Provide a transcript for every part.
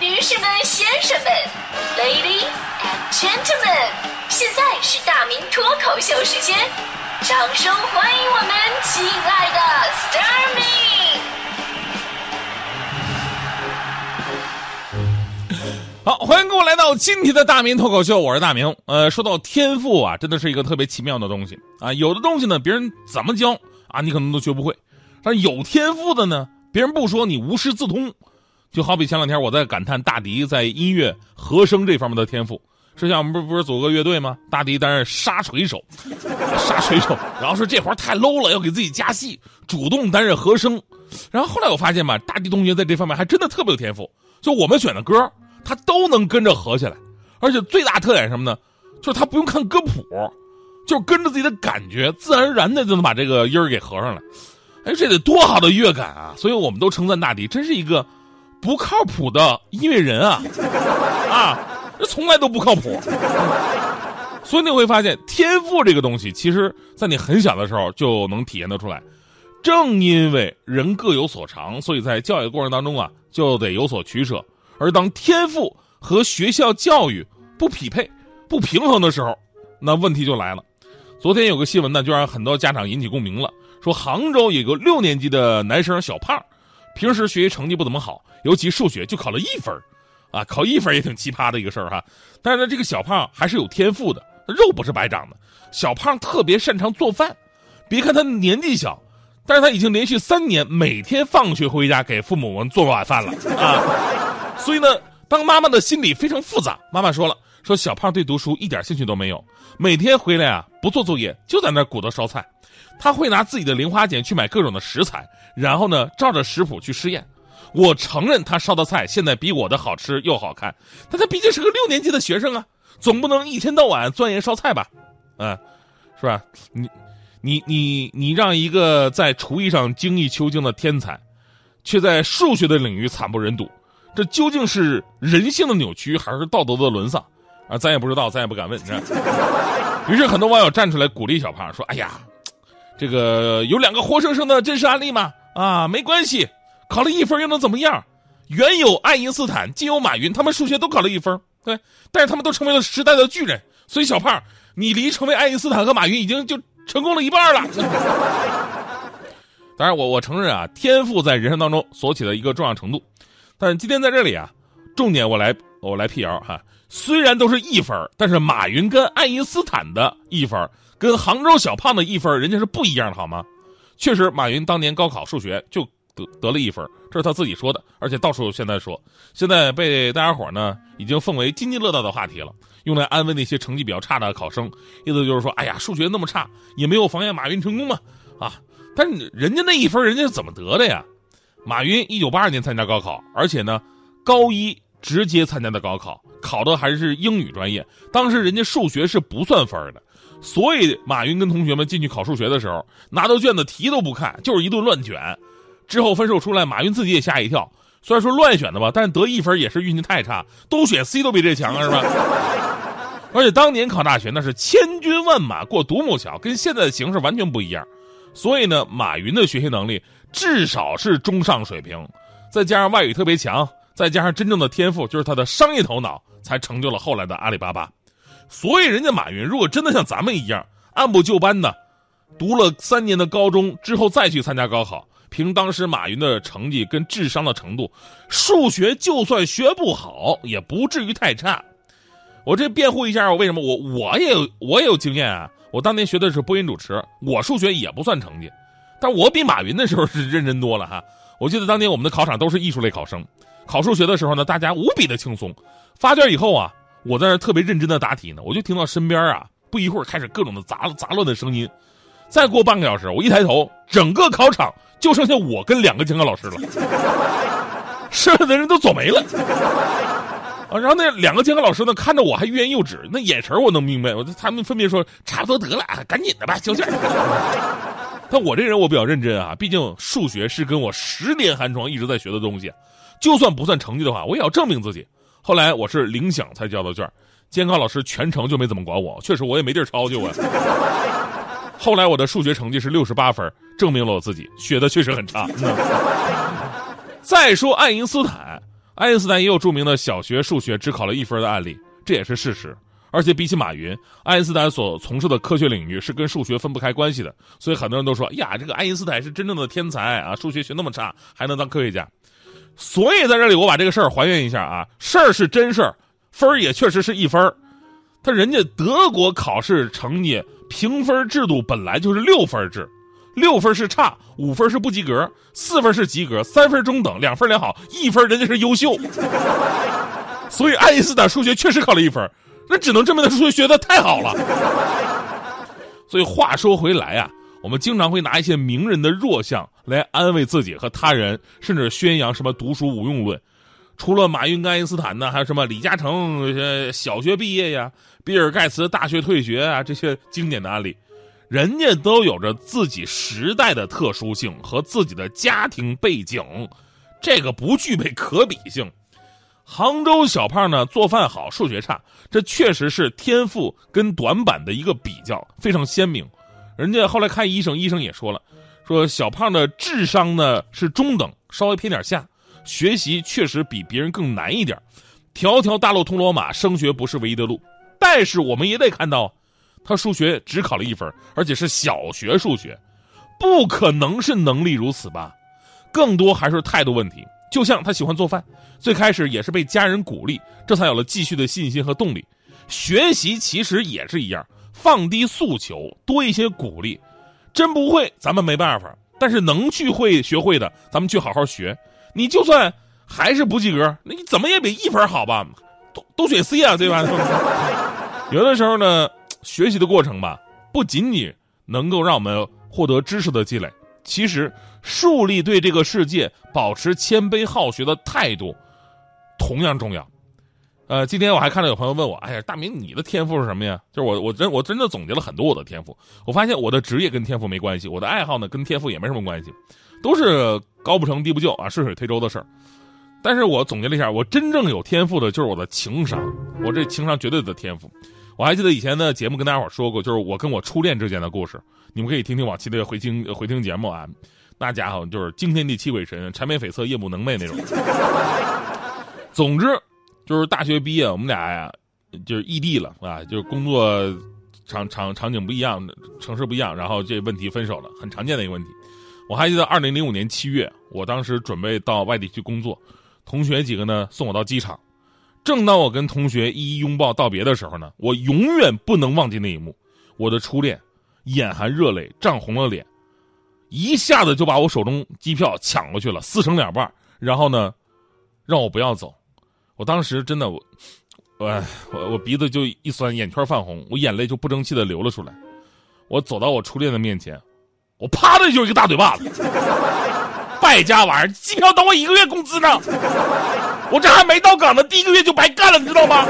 女士们、先生们，Ladies and Gentlemen，现在是大明脱口秀时间，掌声欢迎我们亲爱的 s t a r m y 好，欢迎各位来到今天的大明脱口秀，我是大明。呃，说到天赋啊，真的是一个特别奇妙的东西啊。有的东西呢，别人怎么教啊，你可能都学不会；但是有天赋的呢，别人不说，你无师自通。就好比前两天我在感叹大迪在音乐和声这方面的天赋。之前我们不是不是组个乐队吗？大迪担任沙锤手，沙锤手，然后说这活太 low 了，要给自己加戏，主动担任和声。然后后来我发现吧，大迪同学在这方面还真的特别有天赋。就我们选的歌，他都能跟着合起来，而且最大特点什么呢？就是他不用看歌谱，就是跟着自己的感觉，自然而然的就能把这个音儿给合上来。哎，这得多好的乐感啊！所以我们都称赞大迪，真是一个。不靠谱的音乐人啊，啊，这从来都不靠谱。所以你会发现，天赋这个东西，其实在你很小的时候就能体验得出来。正因为人各有所长，所以在教育过程当中啊，就得有所取舍。而当天赋和学校教育不匹配、不平衡的时候，那问题就来了。昨天有个新闻呢，就让很多家长引起共鸣了，说杭州有个六年级的男生小胖。平时学习成绩不怎么好，尤其数学就考了一分啊，考一分也挺奇葩的一个事儿哈。但是呢，这个小胖还是有天赋的，肉不是白长的。小胖特别擅长做饭，别看他年纪小，但是他已经连续三年每天放学回家给父母们做晚饭了啊。所以呢，当妈妈的心里非常复杂。妈妈说了，说小胖对读书一点兴趣都没有，每天回来啊不做作业，就在那鼓捣烧菜。他会拿自己的零花钱去买各种的食材，然后呢，照着食谱去试验。我承认他烧的菜现在比我的好吃又好看，但他毕竟是个六年级的学生啊，总不能一天到晚钻研烧菜吧？嗯，是吧？你、你、你、你让一个在厨艺上精益求精的天才，却在数学的领域惨不忍睹，这究竟是人性的扭曲，还是道德的沦丧？啊，咱也不知道，咱也不敢问。是于是很多网友站出来鼓励小胖说：“哎呀。”这个有两个活生生的真实案例吗？啊，没关系，考了一分又能怎么样？原有爱因斯坦，今有马云，他们数学都考了一分，对，但是他们都成为了时代的巨人。所以小胖，你离成为爱因斯坦和马云已经就成功了一半了。当然，我我承认啊，天赋在人生当中所起的一个重要程度。但是今天在这里啊，重点我来我来辟谣哈。虽然都是一分，但是马云跟爱因斯坦的一分。跟杭州小胖的一分，人家是不一样的，好吗？确实，马云当年高考数学就得得了一分，这是他自己说的，而且到处现在说，现在被大家伙呢已经奉为津津乐道的话题了，用来安慰那些成绩比较差的考生，意思就是说，哎呀，数学那么差，也没有妨碍马云成功嘛，啊！但人家那一分，人家是怎么得的呀？马云一九八二年参加高考，而且呢，高一直接参加的高考，考的还是英语专业，当时人家数学是不算分的。所以，马云跟同学们进去考数学的时候，拿到卷子题都不看，就是一顿乱卷。之后分数出来，马云自己也吓一跳。虽然说乱选的吧，但是得一分也是运气太差，都选 C 都比这强啊，是吧？而且当年考大学那是千军万马过独木桥，跟现在的形势完全不一样。所以呢，马云的学习能力至少是中上水平，再加上外语特别强，再加上真正的天赋，就是他的商业头脑，才成就了后来的阿里巴巴。所以，人家马云如果真的像咱们一样按部就班的读了三年的高中之后再去参加高考，凭当时马云的成绩跟智商的程度，数学就算学不好也不至于太差。我这辩护一下，我为什么我我也我也有经验啊？我当年学的是播音主持，我数学也不算成绩，但我比马云那时候是认真多了哈。我记得当年我们的考场都是艺术类考生，考数学的时候呢，大家无比的轻松。发卷以后啊。我在那特别认真的答题呢，我就听到身边啊，不一会儿开始各种的杂杂乱的声音。再过半个小时，我一抬头，整个考场就剩下我跟两个监考老师了，剩下的人都走没了。啊，然后那两个监考老师呢，看着我还欲言又止，那眼神我能明白，我他们分别说差不多得了，赶紧的吧，交卷。但我这人我比较认真啊，毕竟数学是跟我十年寒窗一直在学的东西，就算不算成绩的话，我也要证明自己。后来我是铃响才交的卷，监考老师全程就没怎么管我，确实我也没地儿抄去啊。后来我的数学成绩是六十八分，证明了我自己学的确实很差。再说爱因斯坦，爱因斯坦也有著名的小学数学只考了一分的案例，这也是事实。而且比起马云，爱因斯坦所从事的科学领域是跟数学分不开关系的，所以很多人都说呀，这个爱因斯坦是真正的天才啊，数学学那么差还能当科学家。所以在这里我把这个事儿还原一下啊，事儿是真事儿，分儿也确实是一分儿。他人家德国考试成绩评分制度本来就是六分制，六分是差，五分是不及格，四分是及格，三分中等，两分良好，一分人家是优秀。所以爱因斯坦数学确实考了一分。那只能证明他数学学的太好了。所以话说回来啊，我们经常会拿一些名人的弱项来安慰自己和他人，甚至宣扬什么读书无用论。除了马云、爱因斯坦呢，还有什么李嘉诚呃小学毕业呀，比尔盖茨大学退学啊，这些经典的案例，人家都有着自己时代的特殊性和自己的家庭背景，这个不具备可比性。杭州小胖呢，做饭好，数学差，这确实是天赋跟短板的一个比较，非常鲜明。人家后来看医生，医生也说了，说小胖的智商呢是中等，稍微偏点下，学习确实比别人更难一点。条条大路通罗马，升学不是唯一的路。但是我们也得看到，他数学只考了一分，而且是小学数学，不可能是能力如此吧？更多还是态度问题。就像他喜欢做饭，最开始也是被家人鼓励，这才有了继续的信心和动力。学习其实也是一样，放低诉求，多一些鼓励。真不会，咱们没办法；但是能去会学会的，咱们去好好学。你就算还是不及格，那你怎么也比一分好吧？都都选 C 啊，对吧？有的时候呢，学习的过程吧，不仅仅能够让我们获得知识的积累。其实，树立对这个世界保持谦卑好学的态度，同样重要。呃，今天我还看到有朋友问我：“哎呀，大明，你的天赋是什么呀？”就是我，我真我真的总结了很多我的天赋。我发现我的职业跟天赋没关系，我的爱好呢跟天赋也没什么关系，都是高不成低不就啊，顺水推舟的事儿。但是我总结了一下，我真正有天赋的就是我的情商，我这情商绝对的天赋。我还记得以前的节目跟大家伙说过，就是我跟我初恋之间的故事。你们可以听听往期的回听回听节目啊，那家伙就是惊天地泣鬼神、缠绵悱恻、夜不能寐那种。总之，就是大学毕业，我们俩呀就是异地了啊，就是工作场场场景不一样，城市不一样，然后这问题分手了，很常见的一个问题。我还记得二零零五年七月，我当时准备到外地去工作，同学几个呢送我到机场。正当我跟同学一一拥抱道别的时候呢，我永远不能忘记那一幕，我的初恋。眼含热泪，涨红了脸，一下子就把我手中机票抢过去了，撕成两半，然后呢，让我不要走。我当时真的，我，我我我鼻子就一酸，眼圈泛红，我眼泪就不争气的流了出来。我走到我初恋的面前，我啪的就一个大嘴巴子，败家玩意儿，机票等我一个月工资呢，我这还没到岗呢，第一个月就白干了，你知道吗？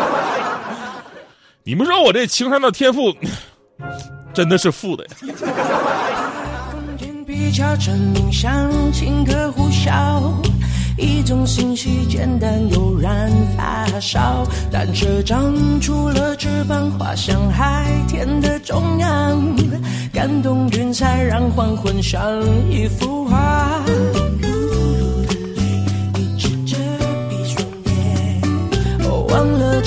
你们说我这情商的天赋？真的是负的呀。比较证明相亲可呼啸，一种信息简单又燃发烧，但却长出了翅膀，滑向海天的中央，感动云彩让黄昏像一幅画。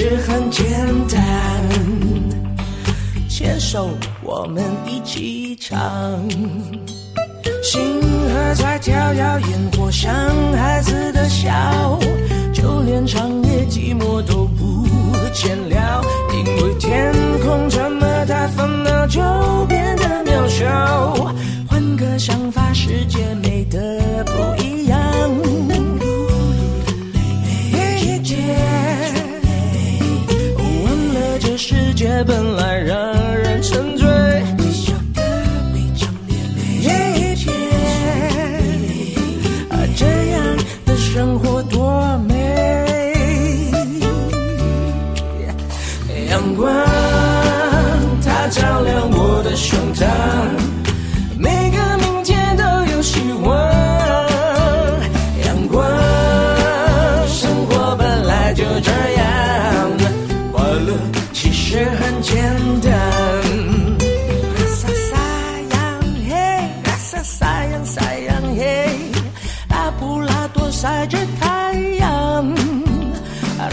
实很简单。牵手，我们一起唱。星河在跳跃，烟火像孩子的笑，就连长夜寂寞都不见了。因为天空这么大，烦恼就变得渺小。换个想法，世界美得不一晒着太阳。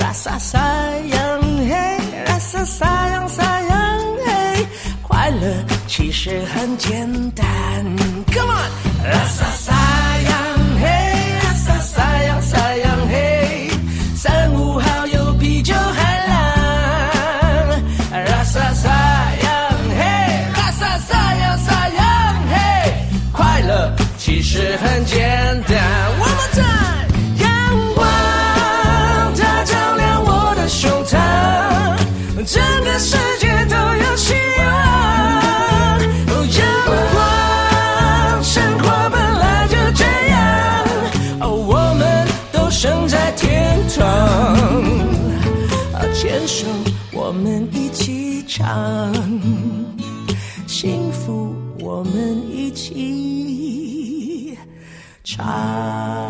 拉萨晒阳嘿，拉萨晒阳晒阳嘿，快乐其实很简单。Come on，拉萨晒阳。幸福我们一起唱。